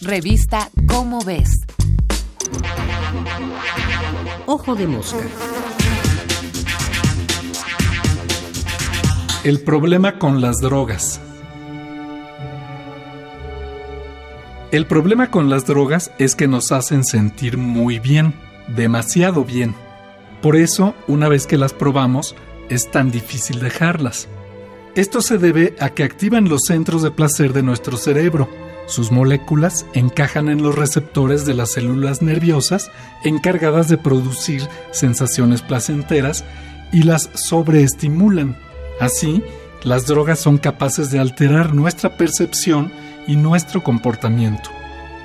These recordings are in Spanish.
Revista Cómo ves. Ojo de mosca. El problema con las drogas. El problema con las drogas es que nos hacen sentir muy bien, demasiado bien. Por eso, una vez que las probamos, es tan difícil dejarlas. Esto se debe a que activan los centros de placer de nuestro cerebro. Sus moléculas encajan en los receptores de las células nerviosas encargadas de producir sensaciones placenteras y las sobreestimulan. Así, las drogas son capaces de alterar nuestra percepción y nuestro comportamiento.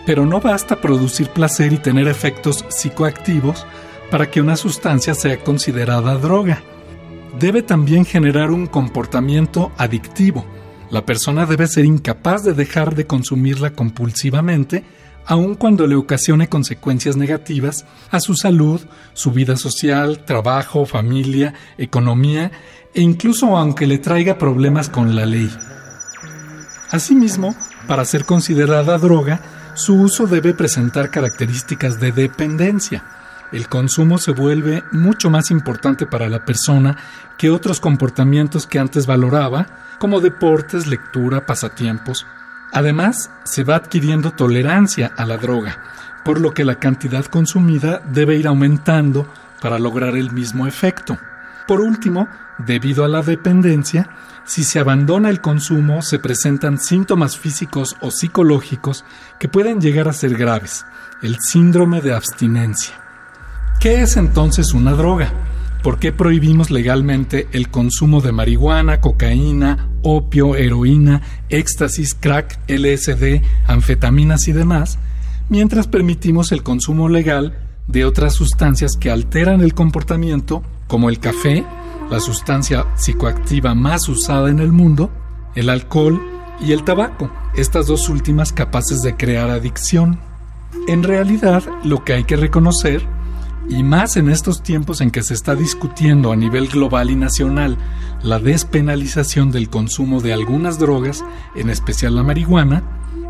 Pero no basta producir placer y tener efectos psicoactivos para que una sustancia sea considerada droga. Debe también generar un comportamiento adictivo. La persona debe ser incapaz de dejar de consumirla compulsivamente, aun cuando le ocasione consecuencias negativas a su salud, su vida social, trabajo, familia, economía e incluso aunque le traiga problemas con la ley. Asimismo, para ser considerada droga, su uso debe presentar características de dependencia. El consumo se vuelve mucho más importante para la persona que otros comportamientos que antes valoraba, como deportes, lectura, pasatiempos. Además, se va adquiriendo tolerancia a la droga, por lo que la cantidad consumida debe ir aumentando para lograr el mismo efecto. Por último, debido a la dependencia, si se abandona el consumo se presentan síntomas físicos o psicológicos que pueden llegar a ser graves, el síndrome de abstinencia. ¿Qué es entonces una droga? ¿Por qué prohibimos legalmente el consumo de marihuana, cocaína, opio, heroína, éxtasis, crack, LSD, anfetaminas y demás, mientras permitimos el consumo legal de otras sustancias que alteran el comportamiento, como el café, la sustancia psicoactiva más usada en el mundo, el alcohol y el tabaco, estas dos últimas capaces de crear adicción. En realidad, lo que hay que reconocer, y más en estos tiempos en que se está discutiendo a nivel global y nacional la despenalización del consumo de algunas drogas, en especial la marihuana,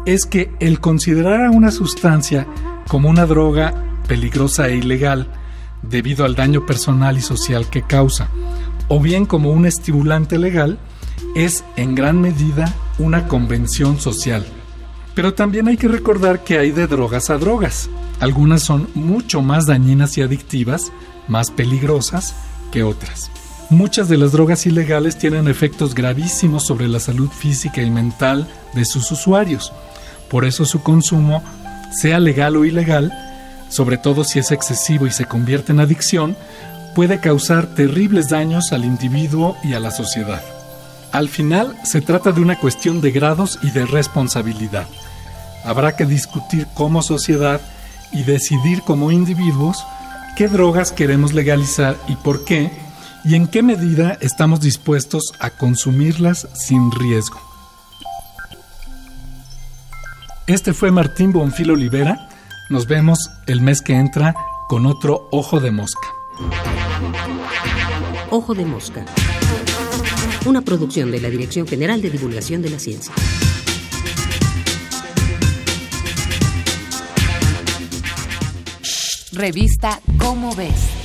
es que el considerar a una sustancia como una droga peligrosa e ilegal, debido al daño personal y social que causa, o bien como un estimulante legal, es en gran medida una convención social. Pero también hay que recordar que hay de drogas a drogas. Algunas son mucho más dañinas y adictivas, más peligrosas que otras. Muchas de las drogas ilegales tienen efectos gravísimos sobre la salud física y mental de sus usuarios. Por eso su consumo, sea legal o ilegal, sobre todo si es excesivo y se convierte en adicción, puede causar terribles daños al individuo y a la sociedad. Al final se trata de una cuestión de grados y de responsabilidad. Habrá que discutir como sociedad y decidir como individuos qué drogas queremos legalizar y por qué, y en qué medida estamos dispuestos a consumirlas sin riesgo. Este fue Martín Bonfil Olivera. Nos vemos el mes que entra con otro Ojo de Mosca. Ojo de Mosca. Una producción de la Dirección General de Divulgación de la Ciencia. Revista Cómo ves.